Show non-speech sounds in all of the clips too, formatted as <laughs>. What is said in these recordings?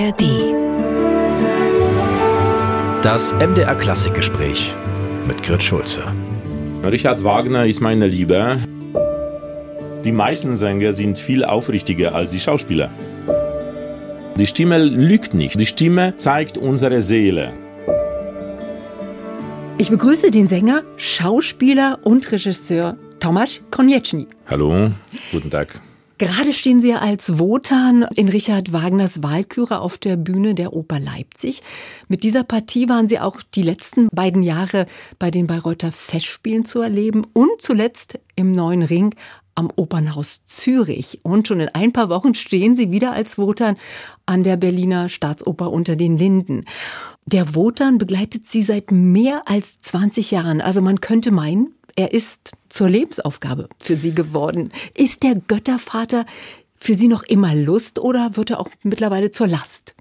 ARD. Das MDR Klassikgespräch mit Grit Schulze. Richard Wagner ist meine Liebe. Die meisten Sänger sind viel aufrichtiger als die Schauspieler. Die Stimme lügt nicht. Die Stimme zeigt unsere Seele. Ich begrüße den Sänger, Schauspieler und Regisseur Tomasz Konieczny. Hallo, guten Tag. Gerade stehen Sie als Wotan in Richard Wagners Walküre auf der Bühne der Oper Leipzig. Mit dieser Partie waren Sie auch die letzten beiden Jahre bei den Bayreuther Festspielen zu erleben und zuletzt im Neuen Ring am Opernhaus Zürich. Und schon in ein paar Wochen stehen Sie wieder als Wotan an der Berliner Staatsoper unter den Linden. Der Wotan begleitet Sie seit mehr als 20 Jahren. Also man könnte meinen, er ist zur Lebensaufgabe für Sie geworden. Ist der Göttervater für Sie noch immer Lust oder wird er auch mittlerweile zur Last?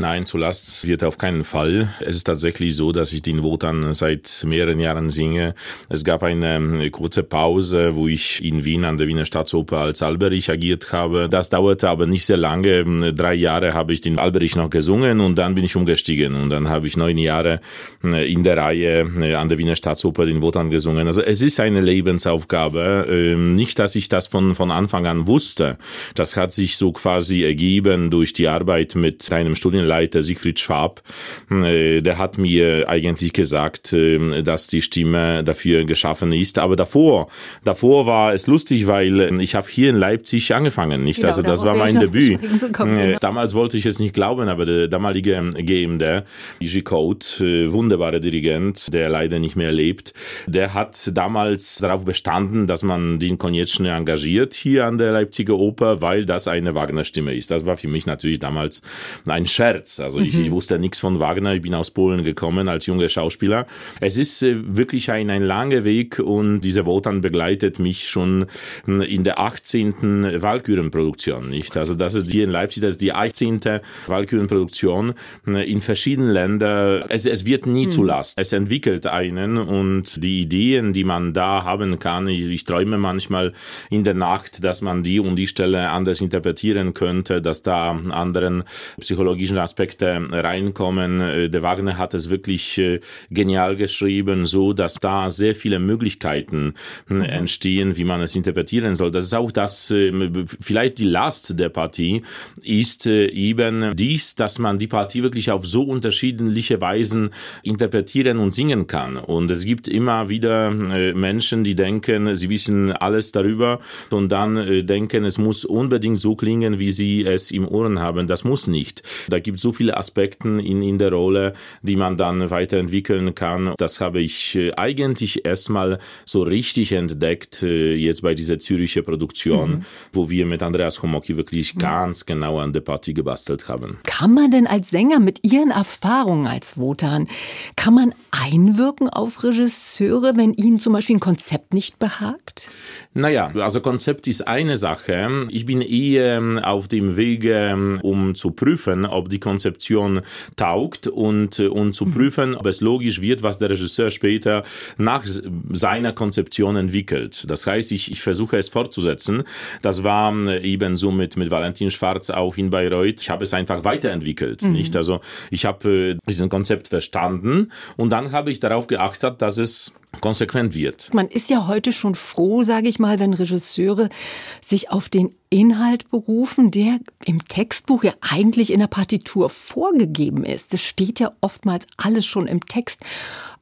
Nein, zu Last wird auf keinen Fall. Es ist tatsächlich so, dass ich den Wotan seit mehreren Jahren singe. Es gab eine ähm, kurze Pause, wo ich in Wien an der Wiener Staatsoper als Alberich agiert habe. Das dauerte aber nicht sehr lange. Drei Jahre habe ich den Alberich noch gesungen und dann bin ich umgestiegen und dann habe ich neun Jahre äh, in der Reihe äh, an der Wiener Staatsoper den Wotan gesungen. Also es ist eine Lebensaufgabe. Ähm, nicht, dass ich das von, von Anfang an wusste. Das hat sich so quasi ergeben durch die Arbeit mit einem Studienleiter Siegfried Schwab. Äh, der hat mir eigentlich gesagt, äh, dass die Stimme dafür geschaffen ist. Aber davor, davor war es lustig, weil äh, ich habe hier in Leipzig angefangen, nicht? Genau, also das war mein Debüt. <laughs> Genau. Damals wollte ich es nicht glauben, aber der damalige GM, Iji Code, wunderbarer Dirigent, der leider nicht mehr lebt, der hat damals darauf bestanden, dass man den Konieczny engagiert hier an der Leipziger Oper, weil das eine Wagner-Stimme ist. Das war für mich natürlich damals ein Scherz. Also mhm. ich, ich, mhm. wusste nichts von Wagner. Ich bin aus Polen gekommen als junger Schauspieler. Es ist äh, wirklich ein, ein langer Weg und dieser Wotan begleitet mich schon hm, in der 18. Walkürenproduktion, nicht? Also das ist hier in Leipzig, das ist die 18. Walkürenproduktion hm, in verschiedenen Ländern. Es, es wird nie mhm. zu Last. Es entwickelt einen und die Ideen, die man da haben kann, ich, ich träume manchmal in der Nacht, dass man die und die Stelle anders interpretieren könnte, dass da anderen psychologischen Aspekte reinkommen. Äh, der Wagner hat es wirklich äh, genial geschrieben, so dass da sehr viele Möglichkeiten hm, mhm. entstehen, wie man es interpretieren soll. Das ist auch das, ähm, vielleicht die Last der Partie ist äh, eben dies, dass man die Partie wirklich auf so unterschiedliche Weisen interpretieren und singen kann. Und es gibt immer wieder Menschen, die denken, sie wissen alles darüber und dann denken, es muss unbedingt so klingen, wie sie es im Ohren haben. Das muss nicht. Da gibt es so viele Aspekte in, in der Rolle, die man dann weiterentwickeln kann. Das habe ich äh, eigentlich erstmal so richtig entdeckt, äh, jetzt bei dieser Züricher Produktion, mhm. wo wir mit Andreas Homoki wirklich mhm. ganz genau an der Partie gebastelt haben. Kann man denn als Sänger mit Ihren Erfahrungen als Wotan, kann man einwirken auf Regisseure, wenn ihnen zum Beispiel ein Konzept nicht behagt? Naja, also Konzept ist eine Sache. Ich bin eher ähm, auf dem Wege, um zu prüfen, ob die Konzeption taugt und, äh, und zu mhm. prüfen, ob es logisch wird, was der Regisseur später nach seiner Konzeption entwickelt. Das heißt, ich, ich versuche es fortzusetzen. Das war äh, eben so mit, mit Valentin Schwarz auch in Bayreuth. Ich habe es einfach weiterentwickelt. Mhm. Nicht? Also ich habe äh, diesen Konzept verstanden und dann habe ich darauf geachtet, dass es konsequent wird. Man ist ja heute schon froh, sage ich mal, wenn Regisseure sich auf den Inhalt berufen, der im Textbuch ja eigentlich in der Partitur vorgegeben ist. Es steht ja oftmals alles schon im Text.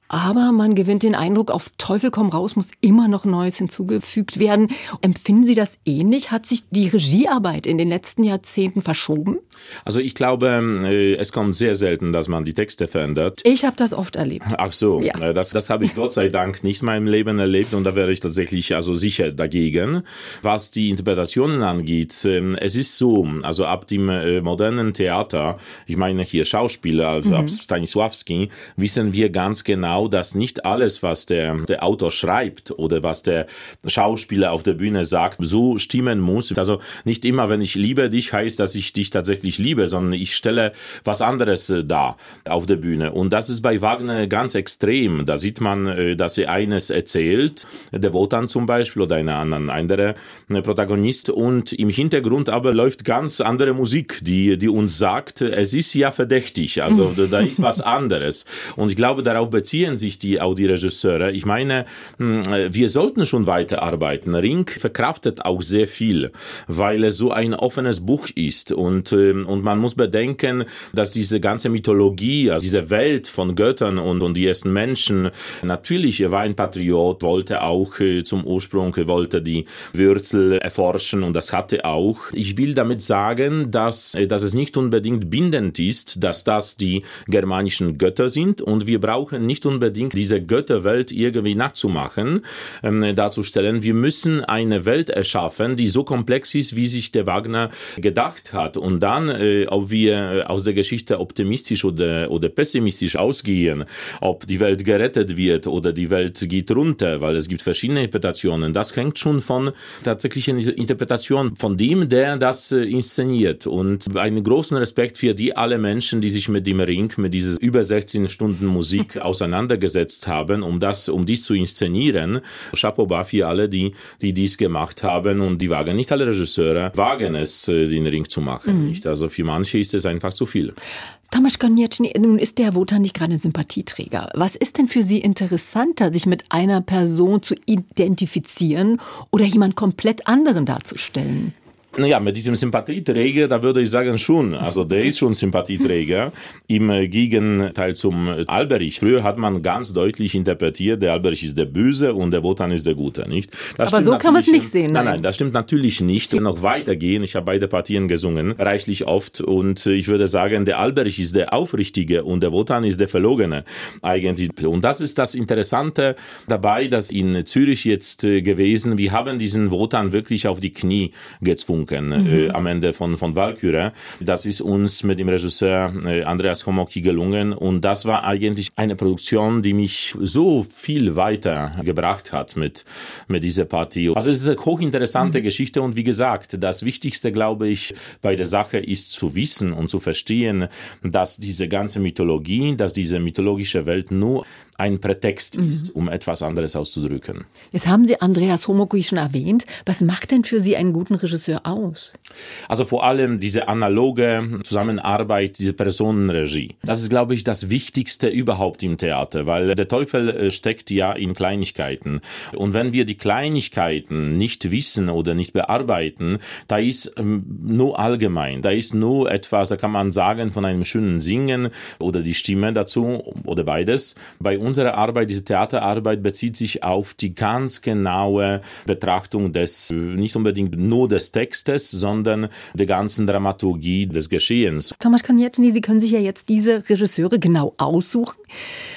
Aber man gewinnt den Eindruck, auf Teufel komm raus muss immer noch Neues hinzugefügt werden. Empfinden Sie das ähnlich? Hat sich die Regiearbeit in den letzten Jahrzehnten verschoben? Also ich glaube, äh, es kommt sehr selten, dass man die Texte verändert. Ich habe das oft erlebt. Ach so, ja. Äh, das, das habe ich Gott sei Dank nicht in meinem Leben erlebt und da wäre ich tatsächlich also sicher dagegen. Was die Interpretationen angeht, ähm, es ist so, also ab dem äh, modernen Theater, ich meine hier Schauspieler, mhm. ab Stanisławski, wissen wir ganz genau, genau, dass nicht alles, was der, der Autor schreibt oder was der Schauspieler auf der Bühne sagt, so stimmen muss. Also nicht immer, wenn ich liebe dich, heißt, dass ich dich tatsächlich liebe, sondern ich stelle was anderes äh, dar auf der Bühne. Und das ist bei Wagner ganz extrem. Da sieht man, äh, dass er eines erzählt, der Wotan zum Beispiel oder eine andere äh, Protagonist. Und im Hintergrund aber läuft ganz andere Musik, die, die uns sagt, es ist ja verdächtig. Also <laughs> da ist was anderes. Und ich glaube, darauf beziehen sich die, auch die Regisseure. Ich meine, hm, wir sollten schon weiterarbeiten. Ring verkraftet auch sehr viel, weil es so ein offenes Buch ist. Und, ähm, und man muss bedenken, dass diese ganze Mythologie, also diese Welt von Göttern und, und die ersten Menschen, natürlich, er war ein Patriot, wollte auch äh, zum Ursprung, wollte die Wurzel erforschen und das hatte auch. Ich will damit sagen, dass, äh, dass es nicht unbedingt bindend ist, dass das die germanischen Götter sind und wir brauchen nicht unbedingt diese Götterwelt irgendwie nachzumachen, ähm, darzustellen. Wir müssen eine Welt erschaffen, die so komplex ist, wie sich der Wagner gedacht hat. Und dann, äh, ob wir aus der Geschichte optimistisch oder, oder pessimistisch ausgehen, ob die Welt gerettet wird oder die Welt geht runter, weil es gibt verschiedene Interpretationen. Das hängt schon von tatsächlichen Interpretation von dem, der das äh, inszeniert. Und einen großen Respekt für die alle Menschen, die sich mit dem Ring, mit dieser über 16 Stunden Musik <laughs> auseinandergesetzt haben, um das, um dies zu inszenieren. Chapeau bas für alle, die, die dies gemacht haben und die wagen nicht alle Regisseure wagen es, äh, den Ring zu machen. Mhm. Nicht? Also für manche ist es einfach zu viel. Tomasz Konieczny, nun ist der Wotan nicht gerade ein Sympathieträger. Was ist denn für Sie interessanter, sich mit einer Person zu identifizieren oder jemand komplett anderen darzustellen? Naja, mit diesem Sympathieträger, da würde ich sagen schon. Also der ist schon Sympathieträger. Im Gegenteil zum Alberich. Früher hat man ganz deutlich interpretiert, der Alberich ist der Böse und der Wotan ist der Gute, nicht? Das Aber so kann man es nicht sehen. Nein, nein, das stimmt natürlich nicht. Und noch weitergehen, ich habe beide Partien gesungen, reichlich oft. Und ich würde sagen, der Alberich ist der Aufrichtige und der Wotan ist der Verlogene eigentlich. Und das ist das Interessante dabei, dass in Zürich jetzt gewesen, wir haben diesen Wotan wirklich auf die Knie gezwungen Funken äh, mhm. am Ende von, von Valkyrie. Das ist uns mit dem Regisseur äh, Andreas Homoki gelungen und das war eigentlich eine Produktion, die mich so viel weiter gebracht hat mit, mit dieser Partie. Also es ist eine hochinteressante mhm. Geschichte und wie gesagt, das Wichtigste, glaube ich, bei der Sache ist zu wissen und zu verstehen, dass diese ganze Mythologie, dass diese mythologische Welt nur ein Prätext mhm. ist, um etwas anderes auszudrücken. Jetzt haben Sie Andreas Homoki schon erwähnt. Was macht denn für Sie einen guten Regisseur aus? Also vor allem diese analoge Zusammenarbeit, diese Personenregie. Das ist, glaube ich, das Wichtigste überhaupt im Theater, weil der Teufel äh, steckt ja in Kleinigkeiten. Und wenn wir die Kleinigkeiten nicht wissen oder nicht bearbeiten, da ist ähm, nur allgemein, da ist nur etwas, da kann man sagen, von einem schönen Singen oder die Stimme dazu oder beides. Bei uns unsere Arbeit, diese Theaterarbeit bezieht sich auf die ganz genaue Betrachtung des, nicht unbedingt nur des Textes, sondern der ganzen Dramaturgie des Geschehens. Thomas Konieczny, Sie können sich ja jetzt diese Regisseure genau aussuchen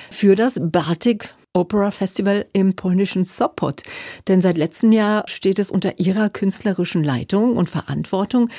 für das Bartik Opera Festival im polnischen Sopot. Denn seit letztem Jahr steht es unter Ihrer künstlerischen Leitung und Verantwortung.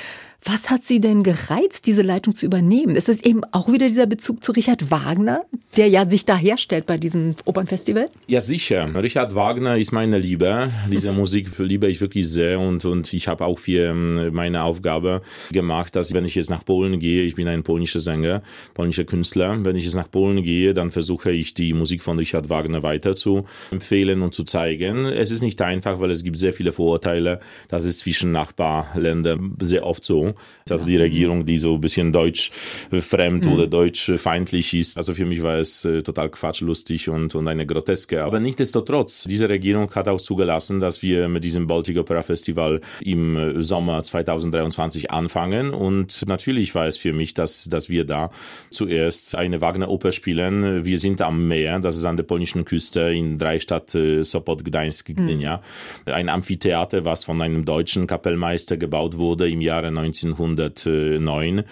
Was hat Sie denn gereizt, diese Leitung zu übernehmen? Ist es eben auch wieder dieser Bezug zu Richard Wagner, der ja sich da herstellt bei diesem Opernfestival? Ja, sicher. Richard Wagner ist meine Liebe. Diese <laughs> Musik liebe ich wirklich sehr und, und ich habe auch für ähm, meine Aufgabe gemacht, dass wenn ich jetzt nach Polen gehe, ich bin ein polnischer Sänger, polnischer Künstler, wenn ich jetzt nach Polen gehe, dann versuche ich die Musik von Richard Wagner weiter zu empfehlen und zu zeigen. Es ist nicht einfach, weil es gibt sehr viele Vorurteile. Das ist zwischen Nachbarländern sehr oft so. Also die Regierung, die so ein bisschen deutschfremd mhm. oder deutschfeindlich ist. Also für mich war es äh, total quatschlustig und, und eine groteske. Aber nichtsdestotrotz, diese Regierung hat auch zugelassen, dass wir mit diesem Baltic Opera Festival im äh, Sommer 2023 anfangen. Und natürlich war es für mich, dass, dass wir da zuerst eine Wagner-Oper spielen. Wir sind am Meer, das ist an der polnischen Küste in Dreistadt, äh, Sopot, Gdańsk, Gdynia. Mhm. Ein Amphitheater, was von einem deutschen Kapellmeister gebaut wurde im Jahre 19 1909,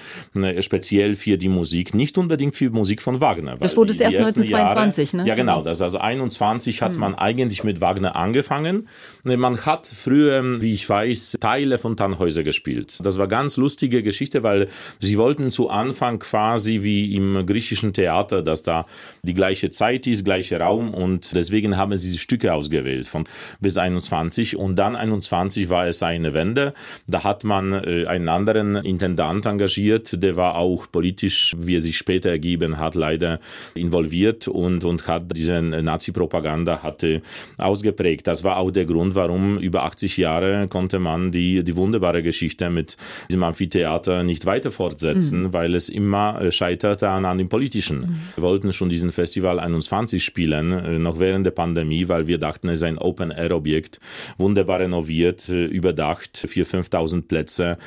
speziell für die Musik, nicht unbedingt für Musik von Wagner. Das wurde es erst 1922, Jahre, ne? Ja, genau. Das also 21 hat hm. man eigentlich mit Wagner angefangen. Man hat früher, wie ich weiß, Teile von Tannhäuser gespielt. Das war ganz lustige Geschichte, weil sie wollten zu Anfang quasi wie im griechischen Theater, dass da die gleiche Zeit ist, gleiche Raum und deswegen haben sie Stücke ausgewählt von bis 21 und dann 21 war es eine Wende. Da hat man äh, einen anderen Intendant engagiert, der war auch politisch, wie er sich später ergeben hat, leider involviert und, und hat diese Nazi-Propaganda hatte ausgeprägt. Das war auch der Grund, warum über 80 Jahre konnte man die, die wunderbare Geschichte mit diesem Amphitheater nicht weiter fortsetzen, mhm. weil es immer äh, scheiterte an, an dem Politischen. Mhm. Wir wollten schon diesen Festival 21 spielen, äh, noch während der Pandemie, weil wir dachten, es ist ein Open-Air-Objekt, wunderbar renoviert, äh, überdacht, 4.000, 5.000 Plätze,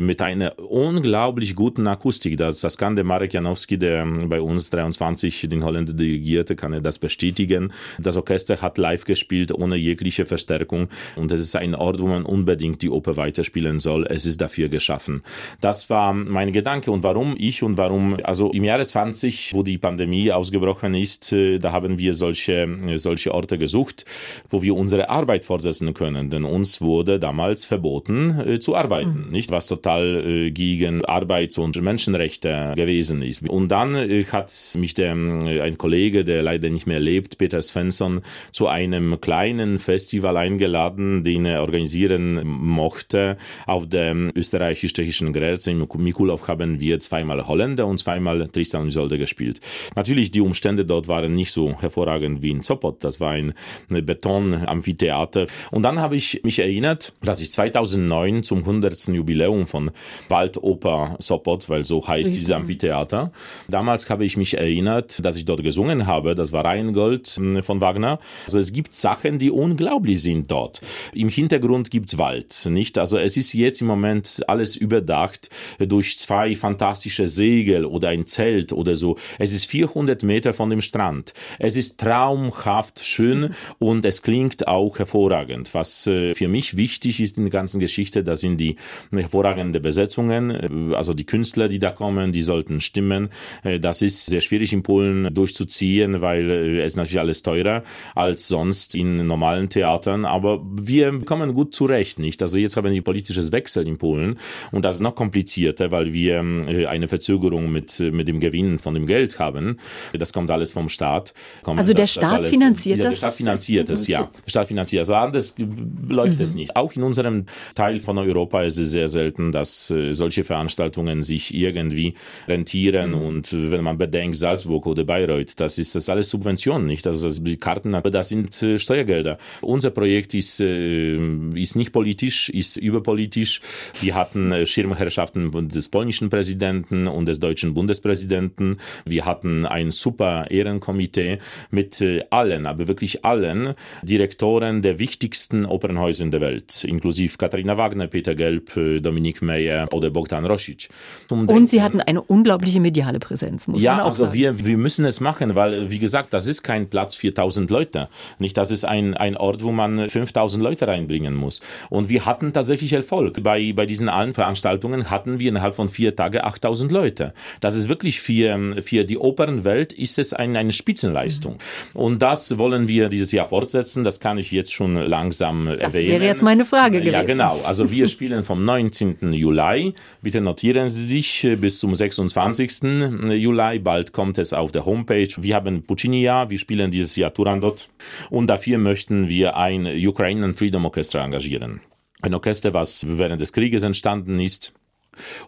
mit einer unglaublich guten Akustik. Das, das kann der Marek Janowski, der bei uns 23 den Holländer dirigierte, kann er das bestätigen. Das Orchester hat live gespielt, ohne jegliche Verstärkung und es ist ein Ort, wo man unbedingt die Oper weiterspielen soll. Es ist dafür geschaffen. Das war mein Gedanke und warum ich und warum, also im Jahre 20, wo die Pandemie ausgebrochen ist, äh, da haben wir solche, solche Orte gesucht, wo wir unsere Arbeit fortsetzen können, denn uns wurde damals verboten äh, zu arbeiten, nicht was total äh, gegen Arbeits- und Menschenrechte gewesen ist. Und dann hat mich der, ein Kollege, der leider nicht mehr lebt, Peter Svensson, zu einem kleinen Festival eingeladen, den er organisieren mochte auf der österreichisch-tschechischen Grenze. In Mikulov haben wir zweimal Holländer und zweimal Tristan und Isolde gespielt. Natürlich, die Umstände dort waren nicht so hervorragend wie in Sopot. Das war ein Beton-Amphitheater. Und dann habe ich mich erinnert, dass ich 2009 zum 100. Jubiläum von Waldoper Sopot, weil so heißt dieses Amphitheater, damals habe ich mich erinnert, dass ich dort gesungen habe. Das war Rheingold hm, von Wagner. Also es gibt Sachen, die unglaublich sind dort. Im Hintergrund gibt's Wald, nicht? Also es ist jetzt im Moment alles überdacht durch zwei fantastische Segel oder ein Zelt oder so. Es ist 400 Meter von dem Strand. Es ist traumhaft schön <laughs> und es klingt auch hervorragend. Was äh, für mich wichtig ist in der ganzen Geschichte, das sind die hervorragenden Besetzungen. Äh, also die Künstler, die da kommen, die sollten stimmen. Äh, das ist sehr schwierig in Polen durchzuziehen, weil es natürlich alles teurer als sonst in normalen Theatern. Aber wir kommen gut zurecht, nicht? Also jetzt haben wir ein politisches Wechsel in Polen und das ist noch komplizierter, weil wir eine Verzögerung mit, mit dem Gewinn von dem Geld haben. Das kommt alles vom Staat. Kommt also der Staat alles, finanziert das? Der Staat finanziert es, ja. Der Staat finanziert es. Also anders läuft mhm. es nicht. Auch in unserem Teil von Europa ist es sehr selten, dass äh, solche Veranstaltungen sich irgendwie rentieren. Mhm. Und wenn man bedenkt, Salzburg oder Bayreuth, das ist das alles Subventionen, nicht? Also die Karten, das sind äh, Steuergelder. Unser Projekt ist, äh, ist nicht politisch, ist überpolitisch. Wir hatten Schirmherrschaften des polnischen Präsidenten und des deutschen Bundespräsidenten. Wir hatten ein super Ehrenkomitee mit allen, aber wirklich allen Direktoren der wichtigsten Opernhäuser der Welt, inklusive Katharina Wagner, Peter Gelb, Dominik Meyer oder Bogdan Rosic. Und Sie hatten eine unglaubliche mediale Präsenz, muss ja, man auch also sagen. Wir, wir müssen es machen, weil, wie gesagt, das ist kein Platz für 1000 Leute. Nicht, das ist ein, ein Ort, wo man 5000 Leute reinbringen muss. Und wir hatten tatsächlich Erfolg. Bei, bei diesen allen Veranstaltungen hatten wir innerhalb von vier Tagen 8000 Leute. Das ist wirklich für, für die Opernwelt ist es ein, eine Spitzenleistung. Mhm. Und das wollen wir dieses Jahr fortsetzen. Das kann ich jetzt schon langsam das erwähnen. Das wäre jetzt meine Frage gewesen. Ja, genau. Also wir spielen vom 19. Juli. Bitte notieren Sie sich bis zum 26. Juli. Bald kommt es auf der Homepage. Wir haben Puccini-Jahr. Wir spielen dieses Jahr Turandot. Und dafür möchten wir ein Ukrainian Freedom Orchestra engagieren. Ein Orchester, was während des Krieges entstanden ist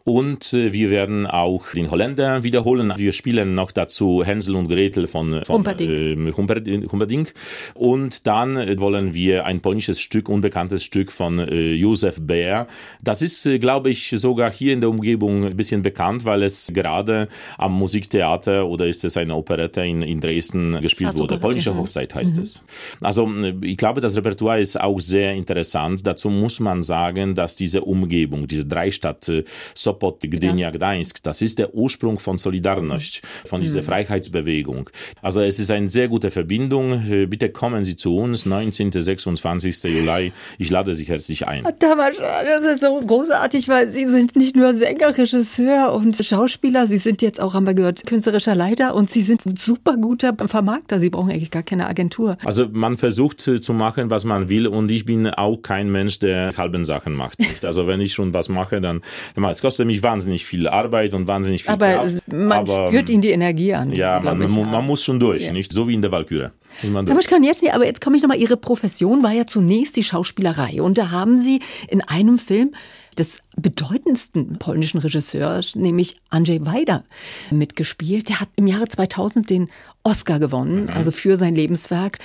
und äh, wir werden auch den Holländer wiederholen. Wir spielen noch dazu Hänsel und Gretel von, von Humperdinck. Äh, Humperdinck. Und dann äh, wollen wir ein polnisches Stück, unbekanntes Stück von äh, Josef Bär. Das ist, äh, glaube ich, sogar hier in der Umgebung ein bisschen bekannt, weil es gerade am Musiktheater oder ist es eine Operette in, in Dresden gespielt wurde. Polnische Hochzeit heißt mhm. es. Also äh, ich glaube, das Repertoire ist auch sehr interessant. Dazu muss man sagen, dass diese Umgebung, diese Dreistadt Sopot Gdynia Gdańsk. Das ist der Ursprung von Solidarność, von dieser mhm. Freiheitsbewegung. Also es ist eine sehr gute Verbindung. Bitte kommen Sie zu uns, 19. 26. Juli. Ich lade Sie herzlich ein. Das ist so großartig, weil Sie sind nicht nur Sänger, Regisseur und Schauspieler, Sie sind jetzt auch, haben wir gehört, künstlerischer Leiter und Sie sind ein super guter Vermarkter. Sie brauchen eigentlich gar keine Agentur. Also man versucht zu machen, was man will und ich bin auch kein Mensch, der halben Sachen macht. <laughs> Also wenn ich schon was mache, dann, es kostet mich wahnsinnig viel Arbeit und wahnsinnig viel aber Kraft. Man aber spürt Ihnen die Energie an. Ja, man, man, man, muss schon durch, ja. nicht so wie in der Walküre. Aber jetzt komme ich nochmal, Ihre Profession war ja zunächst die Schauspielerei und da haben Sie in einem Film des bedeutendsten polnischen Regisseurs, nämlich Andrzej Wajda, mitgespielt. Der hat im Jahre 2000 den Oscar gewonnen, mhm. also für sein Lebenswerk.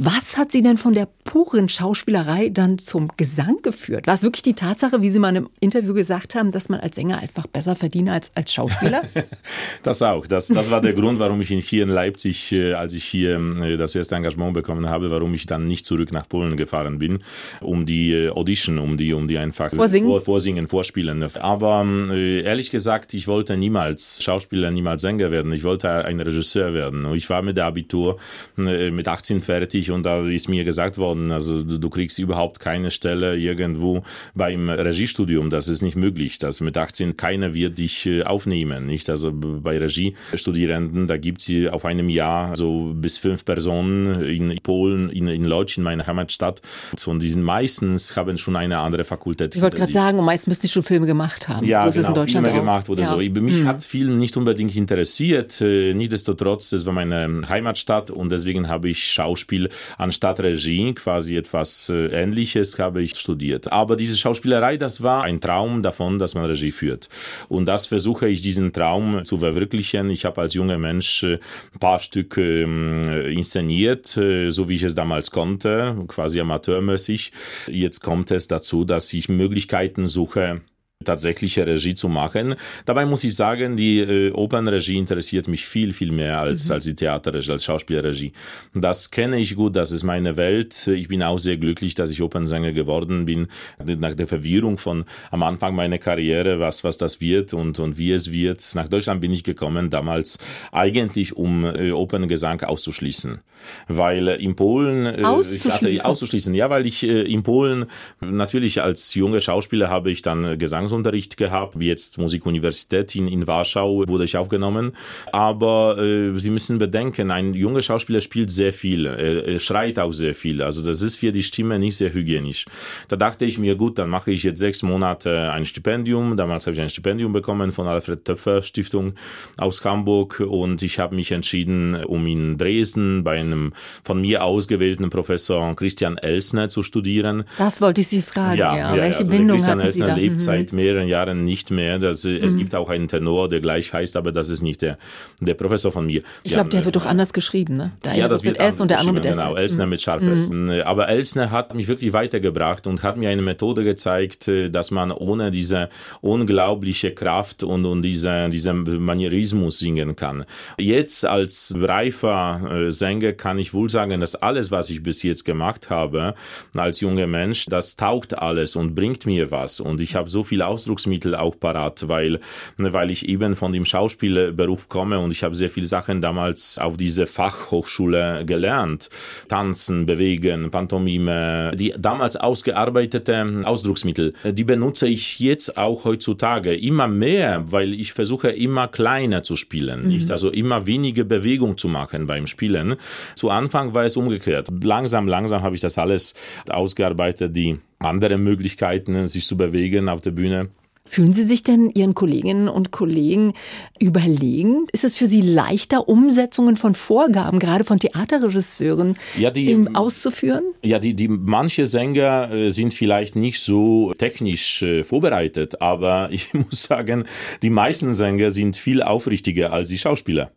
Was hat Sie denn von der puren Schauspielerei dann zum Gesang geführt? War es wirklich die Tatsache, wie Sie mal im Interview gesagt haben, dass man als Sänger einfach besser verdiene als als Schauspieler? <laughs> das auch. Das, das war der Grund, warum ich hier in Leipzig, äh, als ich hier äh, das erste Engagement bekommen habe, warum ich dann nicht zurück nach Polen gefahren bin, um die äh, Audition, um die, um die einfach vorsingen, vor, vorsingen vorspielen. Aber ehrlich gesagt, ich wollte niemals Schauspieler, niemals Sänger werden. Ich wollte ein Regisseur werden. Ich war mit der Abitur mit 18 fertig und da ist mir gesagt worden, also du, du, kriegst überhaupt keine Stelle irgendwo beim Regiestudium. Das ist nicht möglich. Das mit 18 keiner wird dich äh, aufnehmen, nicht? Also bei Regiestudierenden, da gibt es auf einem Jahr so bis fünf Personen in Polen, in, in Lodz, in meiner Heimatstadt. Und die sind meistens haben schon eine andere Fakultät. Ich wollte gerade sagen, meist müsste ich schon Filme gemacht haben. Ja, so genau, Filme auch. gemacht oder ja. so. Mich hm. hat Film nicht unbedingt interessiert. Äh, nichtsdestotrotz, das war meine Heimatstadt und deswegen habe ich Schauspiel anstatt Regie, quasi etwas äh, Ähnliches, habe ich studiert. Aber diese Schauspielerei, das war ein Traum davon, dass man Regie führt. Und das versuche ich, diesen Traum zu verwirklichen. Ich habe als junger Mensch äh, ein paar Stücke ähm, inszeniert, äh, so wie ich es damals konnte, quasi amateurmäßig. Jetzt kommt es dazu, dass ich Möglichkeiten suche, tatsächliche Regie zu machen. Dabei muss ich sagen, die äh, Opernregie interessiert mich viel, viel mehr als, mhm. als die Theaterregie, als Schauspielregie. Das kenne ich gut, das ist meine Welt. Ich bin auch sehr glücklich, dass ich Opernsänger geworden bin. Nach der Verwirrung von am Anfang meiner Karriere, was, was das wird und, und wie es wird. Nach Deutschland bin ich gekommen, damals eigentlich, um äh, Operngesang auszuschließen. Weil in Polen... Äh, auszuschließen? Hatte, auszuschließen, ja, weil ich äh, in Polen natürlich als junger Schauspieler habe ich dann Gesang Gesangsunterricht gehabt, wie jetzt Musikuniversität in, in Warschau wurde ich aufgenommen. Aber äh, Sie müssen bedenken, ein junger Schauspieler spielt sehr viel, er, schreit auch sehr viel. Also das ist für die Stimme nicht sehr hygienisch. Da dachte ich mir, gut, dann mache ich jetzt sechs Monate ein Stipendium. Damals habe ich ein Stipendium bekommen von Alfred Töpfer Stiftung aus Hamburg und ich habe mich entschieden, um in Dresden bei einem von mir ausgewählten Professor Christian Elsner zu studieren. Das wollte ich Sie fragen, ja. ja. Welche also Bindung Christian Elsner Sie da? lebt mhm. seit mehreren Jahren nicht mehr. Das, mhm. Es gibt auch einen Tenor, der gleich heißt, aber das ist nicht der, der Professor von mir. Ich glaube, der wird doch anders geschrieben, ne? Der ja, das wird mit S und der andere mit S. Genau, Elsner mhm. mit scharf mhm. Aber Elsner hat mich wirklich weitergebracht und hat mir eine Methode gezeigt, äh, dass man ohne diese unglaubliche Kraft und, und diese, diesen Manierismus singen kann. Jetzt als reifer äh, Sänger kann ich wohl sagen, dass alles, was ich bis jetzt gemacht habe, als junger Mensch, das taugt alles und bringt mir was. Und ich habe so viele Ausdrucksmittel auch parat, weil, weil ich eben von dem Schauspielberuf komme und ich habe sehr viele Sachen damals auf diese Fachhochschule gelernt. Tanzen, Bewegen, Pantomime, die damals ausgearbeitete Ausdrucksmittel, die benutze ich jetzt auch heutzutage immer mehr, weil ich versuche immer kleiner zu spielen, mhm. nicht? Also immer weniger Bewegung zu machen beim Spielen. Zu Anfang war es umgekehrt. Langsam, langsam habe ich das alles ausgearbeitet, die andere Möglichkeiten, sich zu bewegen auf der Bühne. Fühlen Sie sich denn Ihren Kolleginnen und Kollegen überlegen? Ist es für Sie leichter, Umsetzungen von Vorgaben, gerade von Theaterregisseuren, ja, die, auszuführen? Ja, die, die, manche Sänger äh, sind vielleicht nicht so technisch äh, vorbereitet, aber <laughs> ich muss sagen, die meisten Sänger sind viel aufrichtiger als die Schauspieler.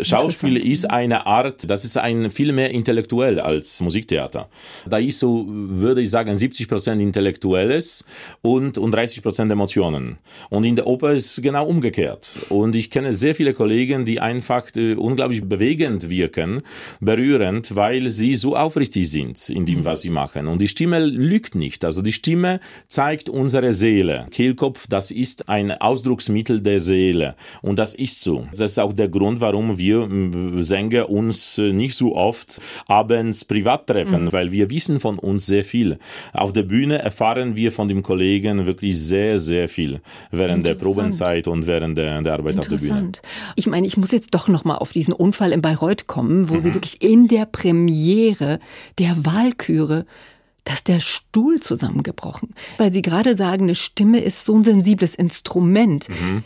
Schauspiel ist eine Art, das ist ein viel mehr intellektuell als Musiktheater. Da ist so, würde ich sagen, 70 Prozent Intellektuelles und, und 30 Prozent Emotionen. Und in der Oper ist genau umgekehrt. Und ich kenne sehr viele Kollegen, die einfach äh, unglaublich bewegend wirken, berührend, weil sie so aufrichtig sind in dem, was sie machen. Und die Stimme lügt nicht. Also die Stimme zeigt unsere Seele. Kehlkopf, das ist ein Ausdrucksmittel der Seele. Und das ist so. Das ist auch der Grund, warum wir Sänger uns nicht so oft abends privat treffen, mhm. weil wir wissen von uns sehr viel. Auf der Bühne erfahren wir von dem Kollegen wirklich sehr, sehr viel während der Probenzeit und während der, der Arbeit auf der Bühne. Ich meine, ich muss jetzt doch noch mal auf diesen Unfall in Bayreuth kommen, wo mhm. Sie wirklich in der Premiere der Wahlküre dass der Stuhl zusammengebrochen. Weil Sie gerade sagen, eine Stimme ist so ein sensibles Instrument. Mhm.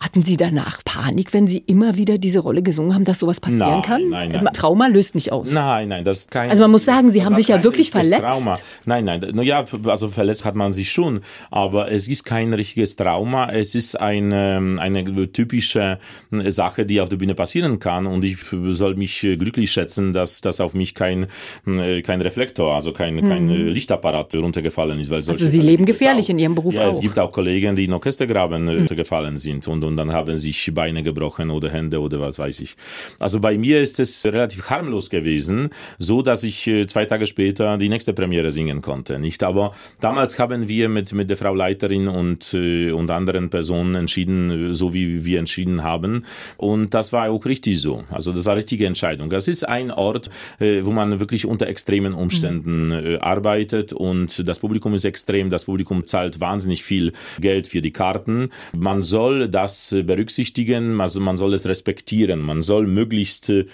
Hatten Sie danach Panik, wenn Sie immer wieder diese Rolle gesungen haben, dass sowas passieren nein, kann? Nein, nein. Trauma löst nicht aus. Nein, nein, das ist kein. Also man muss sagen, Sie haben sich ja wirklich verletzt. Trauma. Nein, nein, ja, also verletzt hat man sich schon, aber es ist kein richtiges Trauma. Es ist eine, eine typische Sache, die auf der Bühne passieren kann und ich soll mich glücklich schätzen, dass das auf mich kein, kein Reflektor, also kein, kein mhm. Lichtapparat runtergefallen ist. Weil also Sie leben gefährlich in Ihrem Beruf ja, auch. Es gibt auch Kollegen, die in Orchestergraben mhm. runtergefallen sind und und dann haben sich Beine gebrochen oder Hände oder was weiß ich. Also bei mir ist es relativ harmlos gewesen, so dass ich äh, zwei Tage später die nächste Premiere singen konnte. Nicht, aber damals haben wir mit mit der Frau Leiterin und äh, und anderen Personen entschieden, so wie wir entschieden haben und das war auch richtig so. Also das war richtige Entscheidung. Das ist ein Ort, äh, wo man wirklich unter extremen Umständen mhm. arbeitet und das Publikum ist extrem. Das Publikum zahlt wahnsinnig viel Geld für die Karten. Man soll das berücksichtigen, also man soll es respektieren, man soll möglichst äh,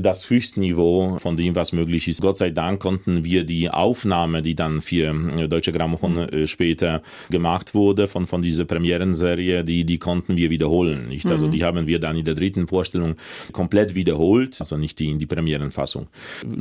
das Höchstniveau von dem, was möglich ist. Gott sei Dank konnten wir die Aufnahme, die dann für äh, Deutsche Grammophon mhm. äh, später gemacht wurde, von, von dieser Premierenserie, die, die konnten wir wiederholen. Nicht? Also mhm. die haben wir dann in der dritten Vorstellung komplett wiederholt, also nicht die, in die Premierenfassung.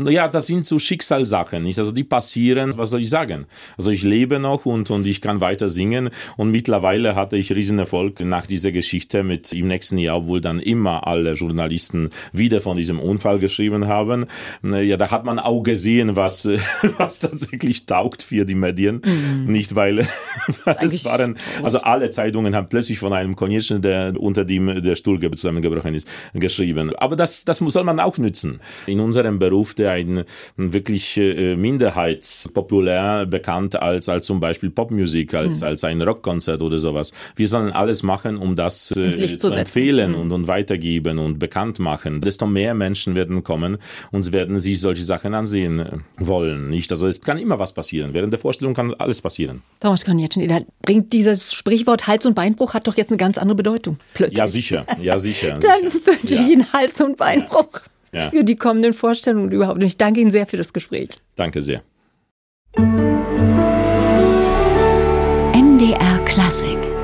Ja, das sind so Schicksalssachen, nicht? Also die passieren, was soll ich sagen? Also ich lebe noch und, und ich kann weiter singen und mittlerweile hatte ich Riesenerfolg nach dieser Geschichte mit im nächsten Jahr wohl dann immer alle Journalisten wieder von diesem Unfall geschrieben haben. Ja, da hat man auch gesehen, was, <laughs> was tatsächlich taugt für die Medien. Mhm. Nicht, weil, <laughs> weil es waren, also alle Zeitungen haben plötzlich von einem Konierschen, der unter dem der Stuhl zusammengebrochen ist, geschrieben. Aber das, das soll man auch nützen. In unserem Beruf, der ein wirklich äh, minderheitspopulär bekannt als, als zum Beispiel Popmusik, als, mhm. als ein Rockkonzert oder sowas. Wir sollen alles machen, um das äh, zu, zu empfehlen mhm. und, und weitergeben und bekannt machen, desto mehr Menschen werden kommen und werden sich solche Sachen ansehen äh, wollen. Nicht? Also es kann immer was passieren. Während der Vorstellung kann alles passieren. Thomas Kanjetschen, bringt dieses Sprichwort Hals- und Beinbruch hat doch jetzt eine ganz andere Bedeutung. Plötzlich. Ja, sicher. Ja, sicher. <laughs> Dann wünsche ich Ihnen Hals- und Beinbruch ja. für die kommenden Vorstellungen überhaupt. Und ich danke Ihnen sehr für das Gespräch. Danke sehr. MDR Klassik